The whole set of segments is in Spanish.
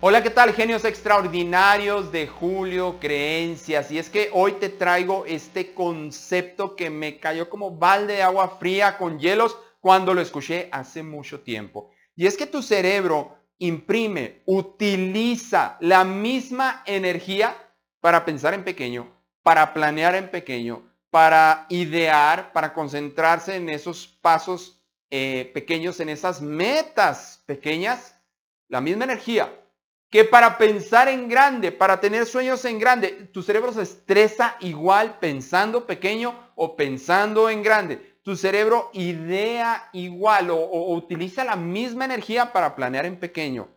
Hola, ¿qué tal? Genios extraordinarios de Julio Creencias. Y es que hoy te traigo este concepto que me cayó como balde de agua fría con hielos cuando lo escuché hace mucho tiempo. Y es que tu cerebro imprime, utiliza la misma energía para pensar en pequeño, para planear en pequeño, para idear, para concentrarse en esos pasos eh, pequeños, en esas metas pequeñas, la misma energía que para pensar en grande, para tener sueños en grande. Tu cerebro se estresa igual pensando pequeño o pensando en grande. Tu cerebro idea igual o, utiliza la misma energía para planear en pequeño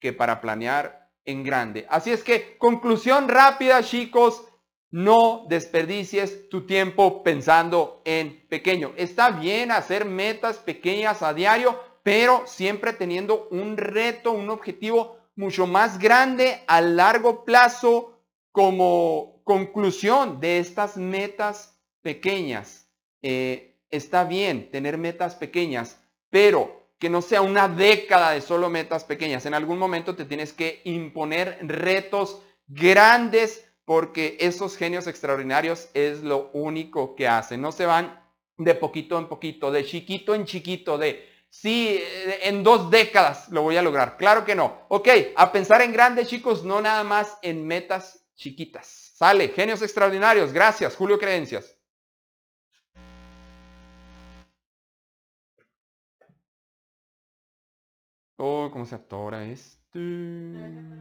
que para planear en grande. Así es que, conclusión rápida, chicos, no desperdicies tu tiempo pensando en pequeño. Está bien hacer metas pequeñas a diario, pero siempre teniendo un reto, un objetivo mucho más grande a largo plazo como conclusión de estas metas pequeñas. Eh, está bien tener metas pequeñas, pero que no sea una década de solo metas pequeñas. En algún momento te tienes que imponer retos grandes porque esos genios extraordinarios es lo único que hacen. No se van de poquito en poquito, de chiquito en chiquito, de sí, en dos décadas lo voy a lograr. Claro que no. Ok, a pensar en grandes chicos, no nada más en metas chiquitas. Sale, genios extraordinarios. Gracias, Julio Creencias. Oh, ¿cómo se atora este?